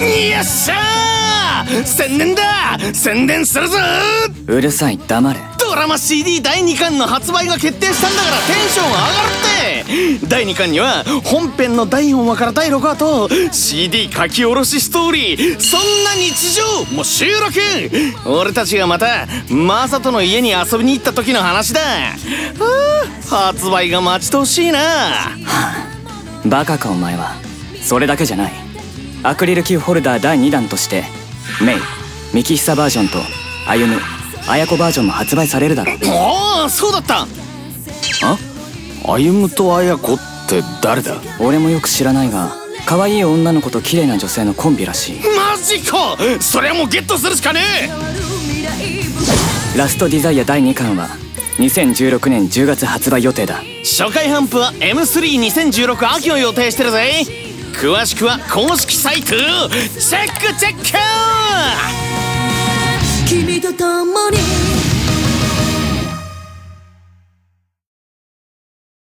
よっしゃー!宣伝だ!宣伝するぞ!うるさい黙れ。ドラマ CD 第2巻の発売が決定したんだからテンション上がるって!第2巻には本編の第4話から第6話と CD 書き下ろしストーリーそんな日常も収録!俺たちがまたマサトの家に遊びに行った時の話だ!あ発売が待ち遠しいな!バカかお前は。それだけじゃないアクリルキーホルダー第2弾としてメイミキヒサバージョンと歩む綾子バージョンも発売されるだろう。おおそうだった。あ？歩むと綾子って誰だ？俺もよく知らないが可愛い女の子と綺麗な女性のコンビらしい。マジか！それはもうゲットするしかねえ！ラストディザイア第2巻は2016年10月発売予定だ。初回頒布は M32016 秋を予定してるぜ詳しくは公式サイトチェックチェック